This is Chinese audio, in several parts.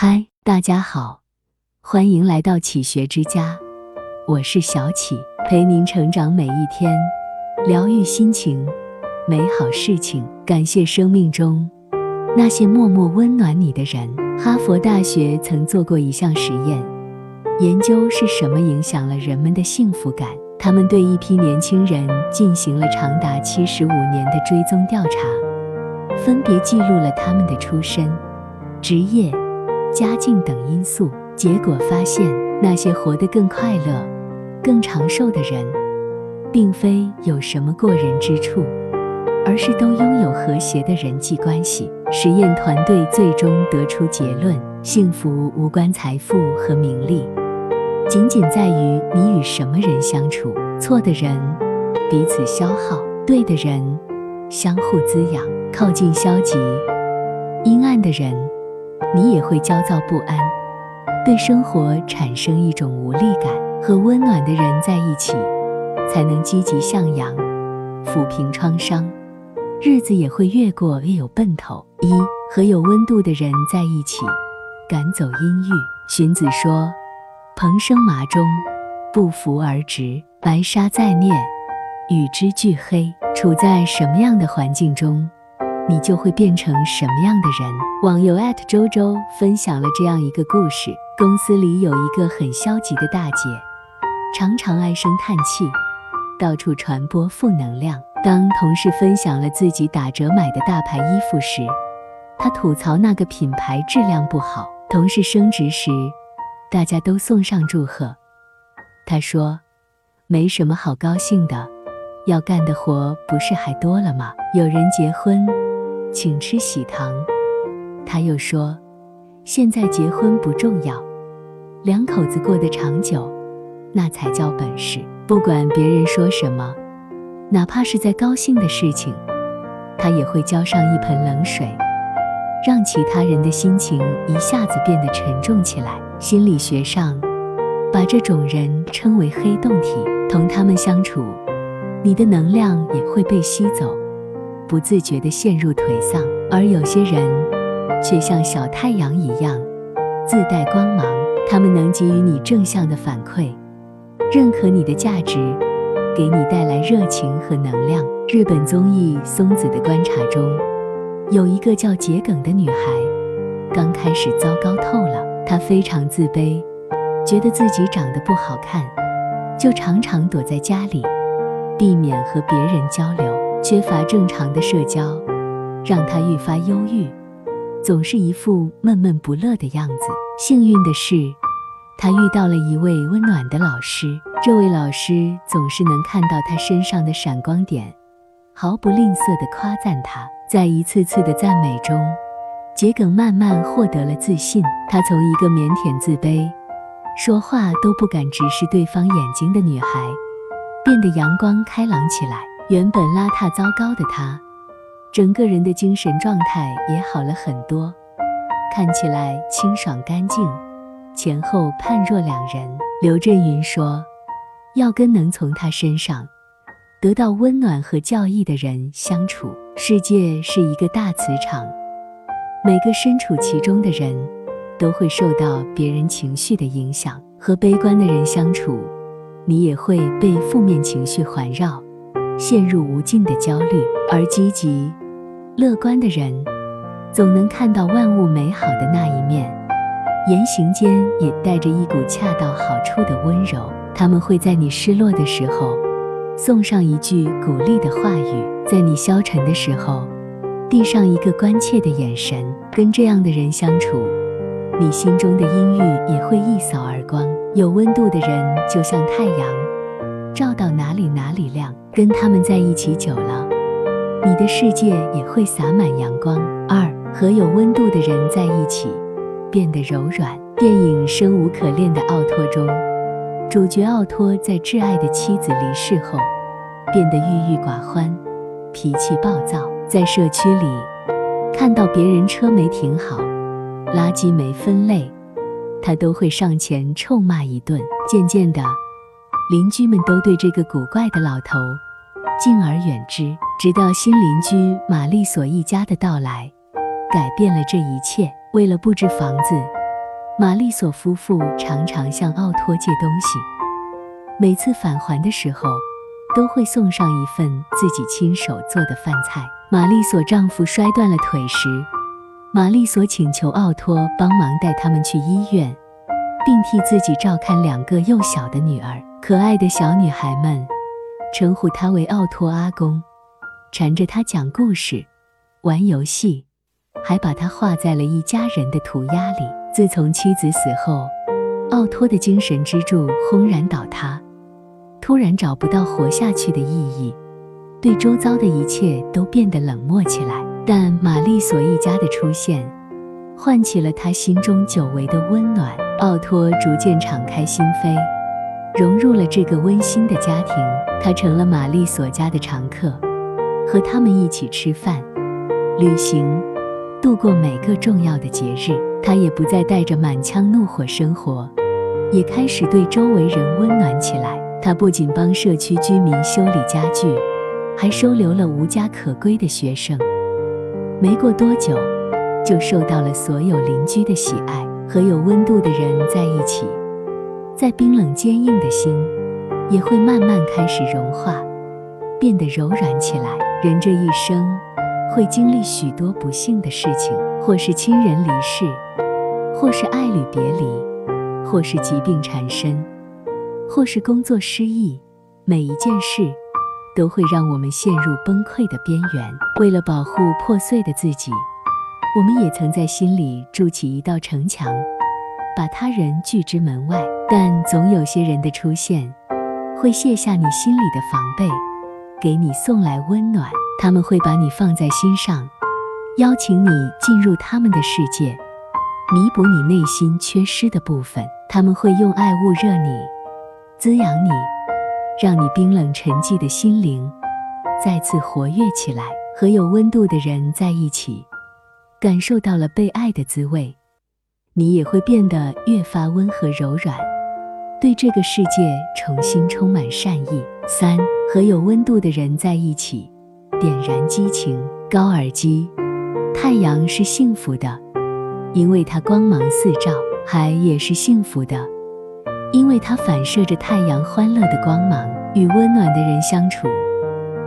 嗨，大家好，欢迎来到启学之家，我是小启，陪您成长每一天，疗愈心情，美好事情，感谢生命中那些默默温暖你的人。哈佛大学曾做过一项实验，研究是什么影响了人们的幸福感。他们对一批年轻人进行了长达七十五年的追踪调查，分别记录了他们的出身、职业。家境等因素，结果发现，那些活得更快乐、更长寿的人，并非有什么过人之处，而是都拥有和谐的人际关系。实验团队最终得出结论：幸福无关财富和名利，仅仅在于你与什么人相处。错的人彼此消耗，对的人相互滋养。靠近消极、阴暗的人。你也会焦躁不安，对生活产生一种无力感。和温暖的人在一起，才能积极向阳，抚平创伤，日子也会越过越有奔头。一和有温度的人在一起，赶走阴郁。荀子说：“蓬生麻中，不服而直；白沙在涅，与之俱黑。”处在什么样的环境中？你就会变成什么样的人？网友周周分享了这样一个故事：公司里有一个很消极的大姐，常常唉声叹气，到处传播负能量。当同事分享了自己打折买的大牌衣服时，她吐槽那个品牌质量不好。同事升职时，大家都送上祝贺，她说：“没什么好高兴的，要干的活不是还多了吗？”有人结婚。请吃喜糖。他又说：“现在结婚不重要，两口子过得长久，那才叫本事。不管别人说什么，哪怕是在高兴的事情，他也会浇上一盆冷水，让其他人的心情一下子变得沉重起来。心理学上，把这种人称为黑洞体。同他们相处，你的能量也会被吸走。”不自觉地陷入颓丧，而有些人却像小太阳一样自带光芒，他们能给予你正向的反馈，认可你的价值，给你带来热情和能量。日本综艺《松子的观察》中，有一个叫桔梗的女孩，刚开始糟糕透了，她非常自卑，觉得自己长得不好看，就常常躲在家里，避免和别人交流。缺乏正常的社交，让他愈发忧郁，总是一副闷闷不乐的样子。幸运的是，他遇到了一位温暖的老师。这位老师总是能看到他身上的闪光点，毫不吝啬地夸赞他。在一次次的赞美中，桔梗慢慢获得了自信。他从一个腼腆自卑、说话都不敢直视对方眼睛的女孩，变得阳光开朗起来。原本邋遢糟糕的他，整个人的精神状态也好了很多，看起来清爽干净，前后判若两人。刘震云说：“要跟能从他身上得到温暖和教益的人相处。世界是一个大磁场，每个身处其中的人都会受到别人情绪的影响。和悲观的人相处，你也会被负面情绪环绕。”陷入无尽的焦虑，而积极、乐观的人总能看到万物美好的那一面，言行间也带着一股恰到好处的温柔。他们会在你失落的时候送上一句鼓励的话语，在你消沉的时候递上一个关切的眼神。跟这样的人相处，你心中的阴郁也会一扫而光。有温度的人就像太阳。照到哪里哪里亮，跟他们在一起久了，你的世界也会洒满阳光。二和有温度的人在一起，变得柔软。电影《生无可恋的奥托》中，主角奥托在挚爱的妻子离世后，变得郁郁寡欢，脾气暴躁。在社区里，看到别人车没停好，垃圾没分类，他都会上前臭骂一顿。渐渐的。邻居们都对这个古怪的老头敬而远之，直到新邻居玛丽索一家的到来，改变了这一切。为了布置房子，玛丽索夫妇常常向奥托借东西，每次返还的时候，都会送上一份自己亲手做的饭菜。玛丽索丈夫摔断了腿时，玛丽索请求奥托帮忙带他们去医院，并替自己照看两个幼小的女儿。可爱的小女孩们称呼他为奥托阿公，缠着他讲故事、玩游戏，还把他画在了一家人的涂鸦里。自从妻子死后，奥托的精神支柱轰然倒塌，突然找不到活下去的意义，对周遭的一切都变得冷漠起来。但玛丽索一家的出现，唤起了他心中久违的温暖。奥托逐渐敞开心扉，融入了这个温馨的家庭。他成了玛丽索家的常客，和他们一起吃饭、旅行，度过每个重要的节日。他也不再带着满腔怒火生活，也开始对周围人温暖起来。他不仅帮社区居民修理家具，还收留了无家可归的学生。没过多久，就受到了所有邻居的喜爱。和有温度的人在一起，再冰冷坚硬的心，也会慢慢开始融化，变得柔软起来。人这一生，会经历许多不幸的事情，或是亲人离世，或是爱侣别离，或是疾病缠身，或是工作失意。每一件事，都会让我们陷入崩溃的边缘。为了保护破碎的自己。我们也曾在心里筑起一道城墙，把他人拒之门外。但总有些人的出现，会卸下你心里的防备，给你送来温暖。他们会把你放在心上，邀请你进入他们的世界，弥补你内心缺失的部分。他们会用爱捂热你，滋养你，让你冰冷沉寂的心灵再次活跃起来。和有温度的人在一起。感受到了被爱的滋味，你也会变得越发温和柔软，对这个世界重新充满善意。三和有温度的人在一起，点燃激情。高尔基，太阳是幸福的，因为它光芒四照；海也是幸福的，因为它反射着太阳欢乐的光芒。与温暖的人相处，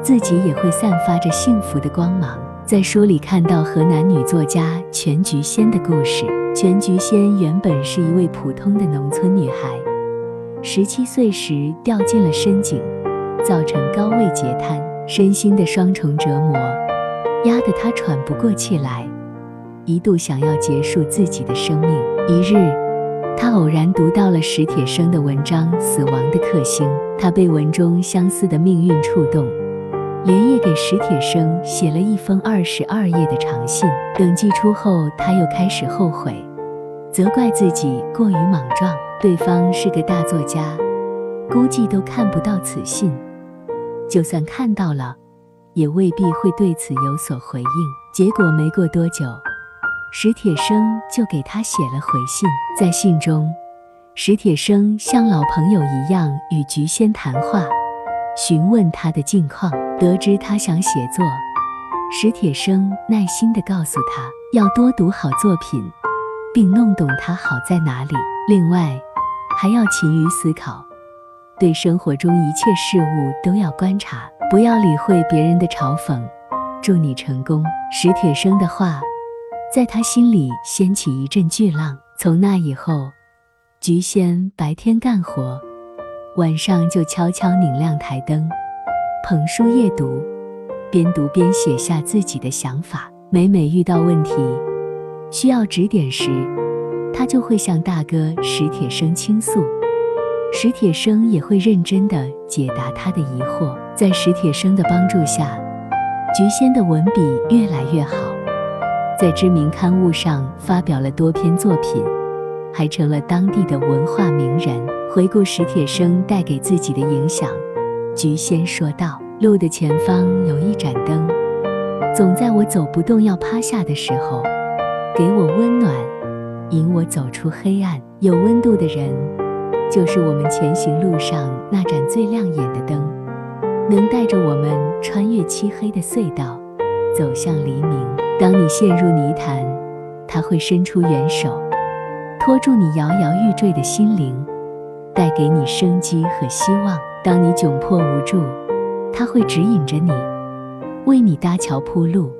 自己也会散发着幸福的光芒。在书里看到河南女作家全菊仙的故事。全菊仙原本是一位普通的农村女孩，十七岁时掉进了深井，造成高位截瘫，身心的双重折磨压得她喘不过气来，一度想要结束自己的生命。一日，她偶然读到了史铁生的文章《死亡的克星》，她被文中相似的命运触动。连夜给史铁生写了一封二十二页的长信。等寄出后，他又开始后悔，责怪自己过于莽撞。对方是个大作家，估计都看不到此信。就算看到了，也未必会对此有所回应。结果没过多久，史铁生就给他写了回信。在信中，史铁生像老朋友一样与菊仙谈话。询问他的近况，得知他想写作，史铁生耐心地告诉他要多读好作品，并弄懂它好在哪里。另外，还要勤于思考，对生活中一切事物都要观察，不要理会别人的嘲讽。祝你成功！史铁生的话在他心里掀起一阵巨浪。从那以后，菊仙白天干活。晚上就悄悄拧亮台灯，捧书夜读，边读边写下自己的想法。每每遇到问题需要指点时，他就会向大哥史铁生倾诉，史铁生也会认真地解答他的疑惑。在史铁生的帮助下，菊仙的文笔越来越好，在知名刊物上发表了多篇作品，还成了当地的文化名人。回顾史铁生带给自己的影响，菊仙说道：“路的前方有一盏灯，总在我走不动要趴下的时候，给我温暖，引我走出黑暗。有温度的人，就是我们前行路上那盏最亮眼的灯，能带着我们穿越漆黑的隧道，走向黎明。当你陷入泥潭，他会伸出援手。”拖住你摇摇欲坠的心灵，带给你生机和希望。当你窘迫无助，他会指引着你，为你搭桥铺路，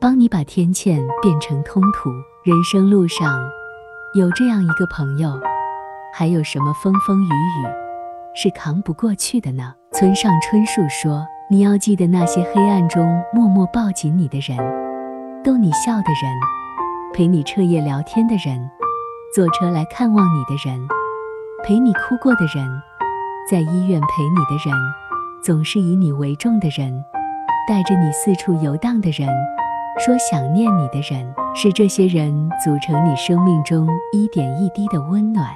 帮你把天堑变成通途。人生路上有这样一个朋友，还有什么风风雨雨是扛不过去的呢？村上春树说：“你要记得那些黑暗中默默抱紧你的人，逗你笑的人，陪你彻夜聊天的人，坐车来看望你的人，陪你哭过的人。”在医院陪你的人，总是以你为重的人，带着你四处游荡的人，说想念你的人，是这些人组成你生命中一点一滴的温暖，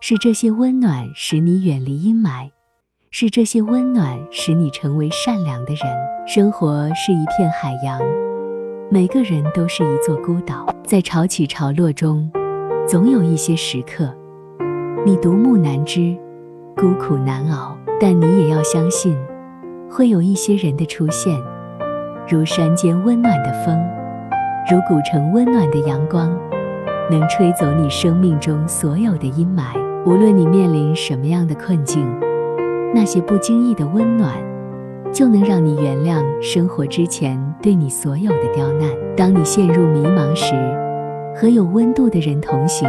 是这些温暖使你远离阴霾，是这些温暖使你成为善良的人。生活是一片海洋，每个人都是一座孤岛，在潮起潮落中，总有一些时刻，你独木难支。孤苦难熬，但你也要相信，会有一些人的出现，如山间温暖的风，如古城温暖的阳光，能吹走你生命中所有的阴霾。无论你面临什么样的困境，那些不经意的温暖，就能让你原谅生活之前对你所有的刁难。当你陷入迷茫时，和有温度的人同行，